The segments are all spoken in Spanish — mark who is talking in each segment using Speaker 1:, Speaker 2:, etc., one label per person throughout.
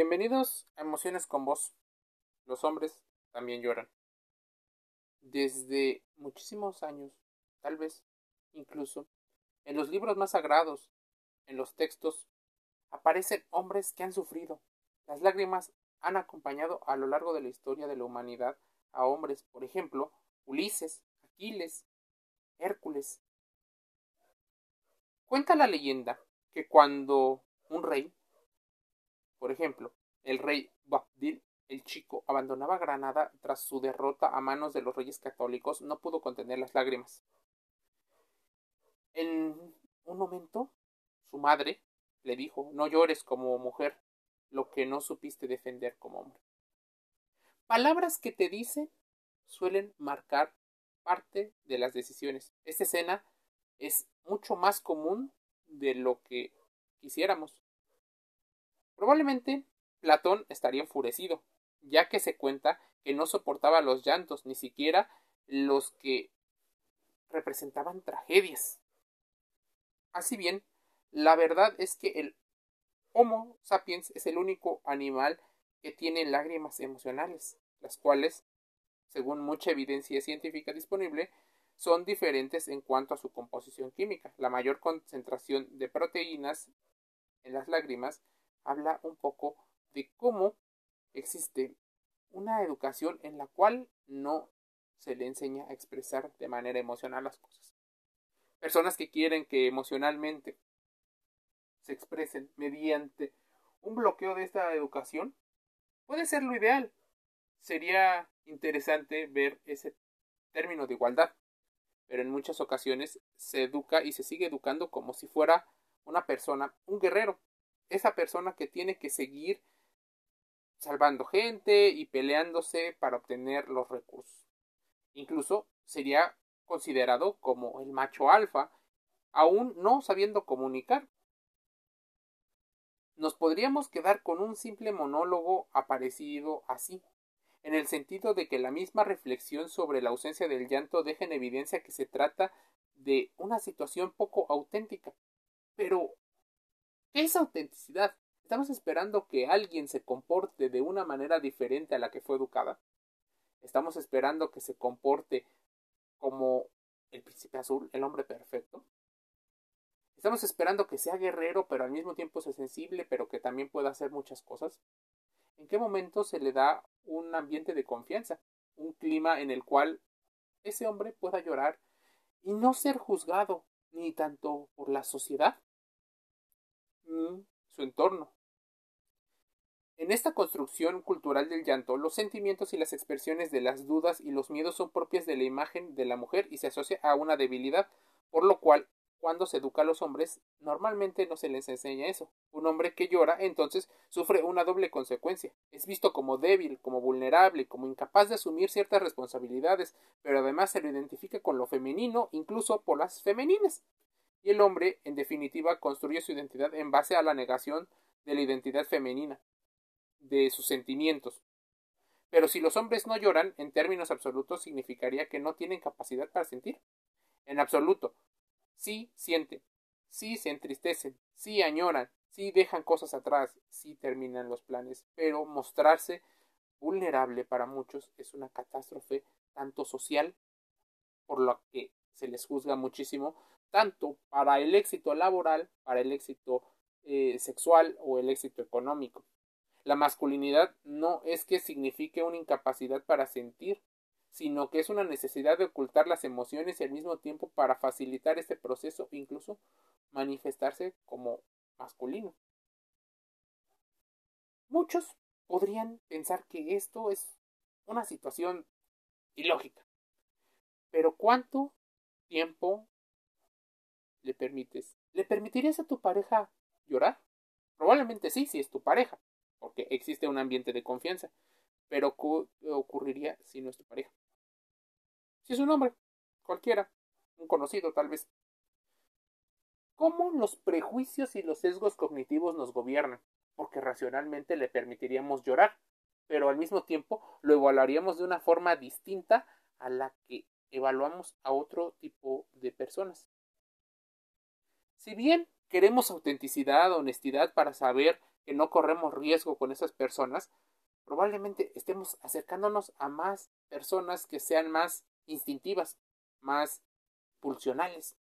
Speaker 1: Bienvenidos a Emociones con Vos. Los hombres también lloran. Desde muchísimos años, tal vez incluso, en los libros más sagrados, en los textos, aparecen hombres que han sufrido. Las lágrimas han acompañado a lo largo de la historia de la humanidad a hombres, por ejemplo, Ulises, Aquiles, Hércules. Cuenta la leyenda que cuando un rey, por ejemplo, el rey Babdil el Chico abandonaba Granada tras su derrota a manos de los reyes católicos, no pudo contener las lágrimas. En un momento, su madre le dijo No llores como mujer lo que no supiste defender como hombre. Palabras que te dicen suelen marcar parte de las decisiones. Esta escena es mucho más común de lo que quisiéramos. Probablemente Platón estaría enfurecido, ya que se cuenta que no soportaba los llantos, ni siquiera los que representaban tragedias. Así bien, la verdad es que el Homo sapiens es el único animal que tiene lágrimas emocionales, las cuales, según mucha evidencia científica disponible, son diferentes en cuanto a su composición química. La mayor concentración de proteínas en las lágrimas habla un poco de cómo existe una educación en la cual no se le enseña a expresar de manera emocional las cosas. Personas que quieren que emocionalmente se expresen mediante un bloqueo de esta educación puede ser lo ideal. Sería interesante ver ese término de igualdad, pero en muchas ocasiones se educa y se sigue educando como si fuera una persona, un guerrero, esa persona que tiene que seguir salvando gente y peleándose para obtener los recursos. Incluso sería considerado como el macho alfa, aún no sabiendo comunicar. Nos podríamos quedar con un simple monólogo aparecido así, en el sentido de que la misma reflexión sobre la ausencia del llanto deja en evidencia que se trata de una situación poco auténtica. Pero, ¿qué es autenticidad? ¿Estamos esperando que alguien se comporte de una manera diferente a la que fue educada? ¿Estamos esperando que se comporte como el príncipe azul, el hombre perfecto? ¿Estamos esperando que sea guerrero, pero al mismo tiempo sea sensible, pero que también pueda hacer muchas cosas? ¿En qué momento se le da un ambiente de confianza? Un clima en el cual ese hombre pueda llorar y no ser juzgado ni tanto por la sociedad su entorno. En esta construcción cultural del llanto, los sentimientos y las expresiones de las dudas y los miedos son propias de la imagen de la mujer y se asocia a una debilidad, por lo cual, cuando se educa a los hombres, normalmente no se les enseña eso. Un hombre que llora, entonces, sufre una doble consecuencia. Es visto como débil, como vulnerable, como incapaz de asumir ciertas responsabilidades, pero además se lo identifica con lo femenino, incluso por las femeninas. Y el hombre, en definitiva, construye su identidad en base a la negación de la identidad femenina de sus sentimientos. Pero si los hombres no lloran, en términos absolutos significaría que no tienen capacidad para sentir. En absoluto. Sí sienten, sí se entristecen, sí añoran, sí dejan cosas atrás, sí terminan los planes, pero mostrarse vulnerable para muchos es una catástrofe tanto social, por lo que se les juzga muchísimo, tanto para el éxito laboral, para el éxito eh, sexual o el éxito económico. La masculinidad no es que signifique una incapacidad para sentir, sino que es una necesidad de ocultar las emociones y al mismo tiempo para facilitar este proceso incluso manifestarse como masculino. Muchos podrían pensar que esto es una situación ilógica. Pero ¿cuánto tiempo le permites? ¿Le permitirías a tu pareja llorar? Probablemente sí, si es tu pareja porque existe un ambiente de confianza. Pero ¿qué ocurriría si no es tu pareja? Si es un hombre, cualquiera, un conocido tal vez. ¿Cómo los prejuicios y los sesgos cognitivos nos gobiernan? Porque racionalmente le permitiríamos llorar, pero al mismo tiempo lo evaluaríamos de una forma distinta a la que evaluamos a otro tipo de personas. Si bien queremos autenticidad, honestidad para saber que no corremos riesgo con esas personas, probablemente estemos acercándonos a más personas que sean más instintivas, más pulsionales.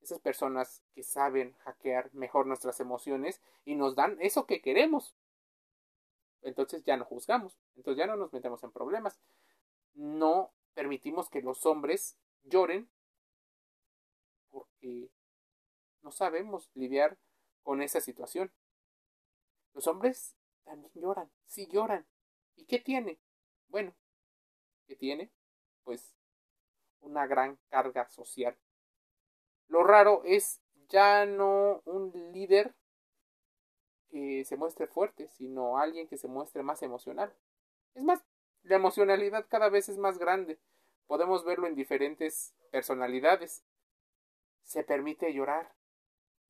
Speaker 1: Esas personas que saben hackear mejor nuestras emociones y nos dan eso que queremos. Entonces ya no juzgamos, entonces ya no nos metemos en problemas. No permitimos que los hombres lloren porque no sabemos lidiar con esa situación. Los hombres también lloran, sí lloran. ¿Y qué tiene? Bueno, ¿qué tiene? Pues una gran carga social. Lo raro es ya no un líder que se muestre fuerte, sino alguien que se muestre más emocional. Es más, la emocionalidad cada vez es más grande. Podemos verlo en diferentes personalidades. Se permite llorar.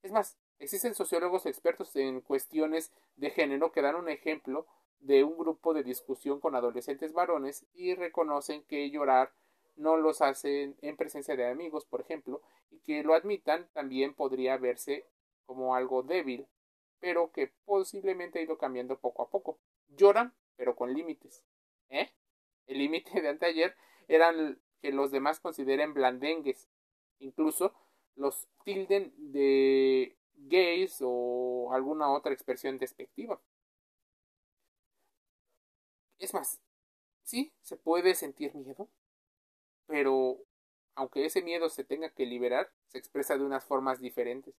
Speaker 1: Es más, existen sociólogos expertos en cuestiones de género que dan un ejemplo de un grupo de discusión con adolescentes varones y reconocen que llorar no los hacen en presencia de amigos, por ejemplo, y que lo admitan también podría verse como algo débil, pero que posiblemente ha ido cambiando poco a poco. Lloran, pero con límites. ¿Eh? El límite de anteayer eran que los demás consideren blandengues. Incluso los tilden de gays o alguna otra expresión despectiva. Es más, sí, se puede sentir miedo, pero aunque ese miedo se tenga que liberar, se expresa de unas formas diferentes.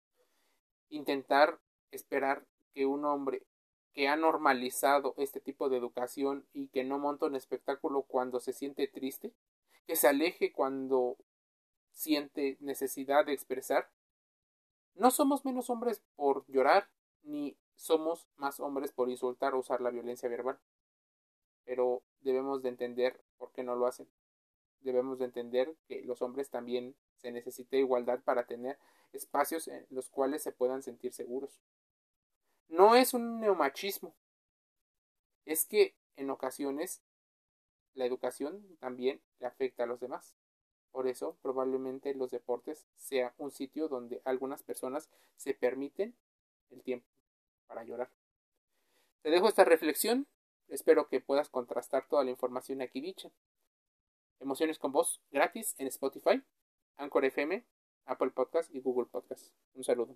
Speaker 1: Intentar esperar que un hombre que ha normalizado este tipo de educación y que no monta un espectáculo cuando se siente triste, que se aleje cuando siente necesidad de expresar. No somos menos hombres por llorar, ni somos más hombres por insultar o usar la violencia verbal. Pero debemos de entender por qué no lo hacen debemos de entender que los hombres también se necesita igualdad para tener espacios en los cuales se puedan sentir seguros. No es un neomachismo, es que en ocasiones la educación también le afecta a los demás. Por eso probablemente los deportes sea un sitio donde algunas personas se permiten el tiempo para llorar. Te dejo esta reflexión, espero que puedas contrastar toda la información aquí dicha. Emociones con voz gratis en Spotify, Anchor FM, Apple Podcast y Google Podcast. Un saludo.